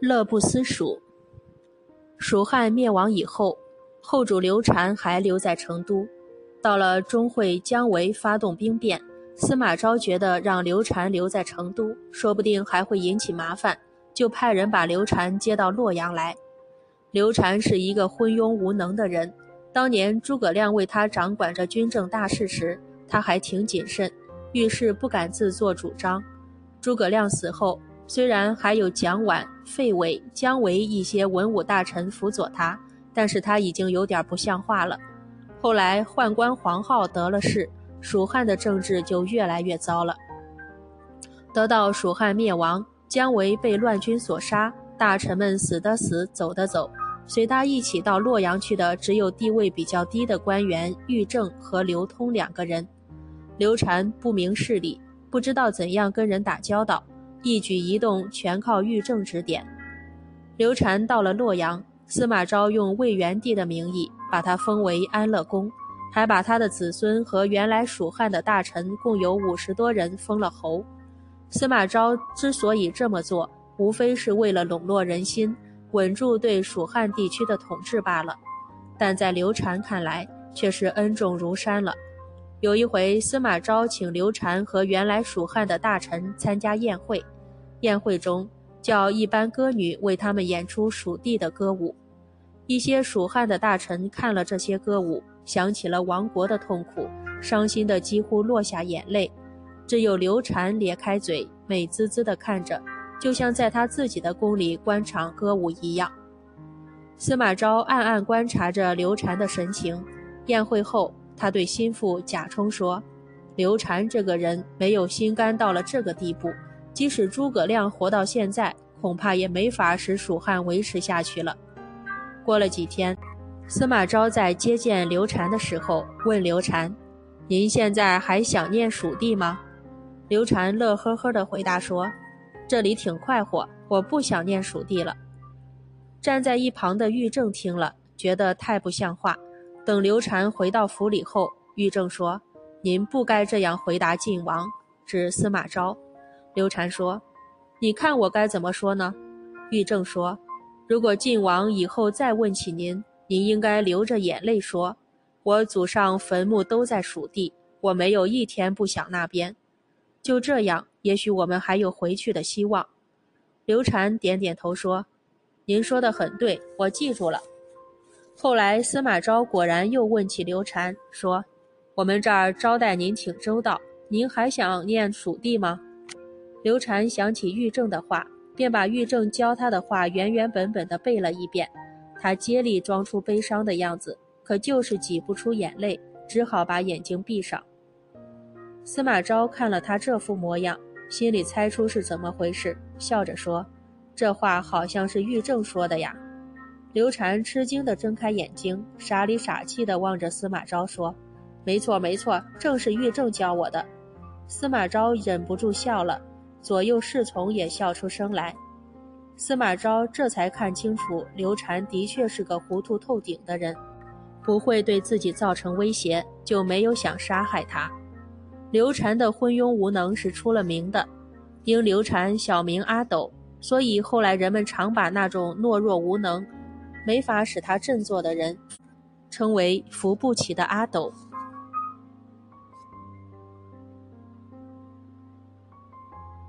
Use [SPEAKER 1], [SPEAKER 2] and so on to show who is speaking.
[SPEAKER 1] 乐不思蜀。蜀汉灭亡以后，后主刘禅还留在成都。到了钟会姜维发动兵变，司马昭觉得让刘禅留在成都，说不定还会引起麻烦，就派人把刘禅接到洛阳来。刘禅是一个昏庸无能的人，当年诸葛亮为他掌管着军政大事时，他还挺谨慎，遇事不敢自作主张。诸葛亮死后，虽然还有蒋琬、费伟、姜维一些文武大臣辅佐他，但是他已经有点不像话了。后来宦官黄皓得了势，蜀汉的政治就越来越糟了。得到蜀汉灭亡，姜维被乱军所杀，大臣们死的死，走的走，随他一起到洛阳去的只有地位比较低的官员郁正和刘通两个人。刘禅不明事理，不知道怎样跟人打交道。一举一动全靠玉正指点。刘禅到了洛阳，司马昭用魏元帝的名义把他封为安乐公，还把他的子孙和原来蜀汉的大臣共有五十多人封了侯。司马昭之所以这么做，无非是为了笼络人心，稳住对蜀汉地区的统治罢了。但在刘禅看来，却是恩重如山了。有一回，司马昭请刘禅和原来蜀汉的大臣参加宴会，宴会中叫一班歌女为他们演出蜀地的歌舞。一些蜀汉的大臣看了这些歌舞，想起了亡国的痛苦，伤心的几乎落下眼泪。只有刘禅咧开嘴，美滋滋地看着，就像在他自己的宫里观场歌舞一样。司马昭暗暗观察着刘禅的神情。宴会后。他对心腹贾充说：“刘禅这个人没有心肝到了这个地步，即使诸葛亮活到现在，恐怕也没法使蜀汉维持下去了。”过了几天，司马昭在接见刘禅的时候问刘禅：“您现在还想念蜀地吗？”刘禅乐呵呵地回答说：“这里挺快活，我不想念蜀地了。”站在一旁的玉正听了，觉得太不像话。等刘禅回到府里后，玉正说：“您不该这样回答晋王。”指司马昭。刘禅说：“你看我该怎么说呢？”玉正说：“如果晋王以后再问起您，您应该流着眼泪说：‘我祖上坟墓都在蜀地，我没有一天不想那边。’就这样，也许我们还有回去的希望。”刘禅点点头说：“您说的很对，我记住了。”后来，司马昭果然又问起刘禅，说：“我们这儿招待您挺周到，您还想念蜀地吗？”刘禅想起玉正的话，便把玉正教他的话原原本本的背了一遍。他竭力装出悲伤的样子，可就是挤不出眼泪，只好把眼睛闭上。司马昭看了他这副模样，心里猜出是怎么回事，笑着说：“这话好像是玉正说的呀。”刘禅吃惊地睁开眼睛，傻里傻气地望着司马昭说：“没错，没错，正是玉正教我的。”司马昭忍不住笑了，左右侍从也笑出声来。司马昭这才看清楚，刘禅的确是个糊涂透顶的人，不会对自己造成威胁，就没有想杀害他。刘禅的昏庸无能是出了名的，因刘禅小名阿斗，所以后来人们常把那种懦弱无能。没法使他振作的人，称为扶不起的阿斗。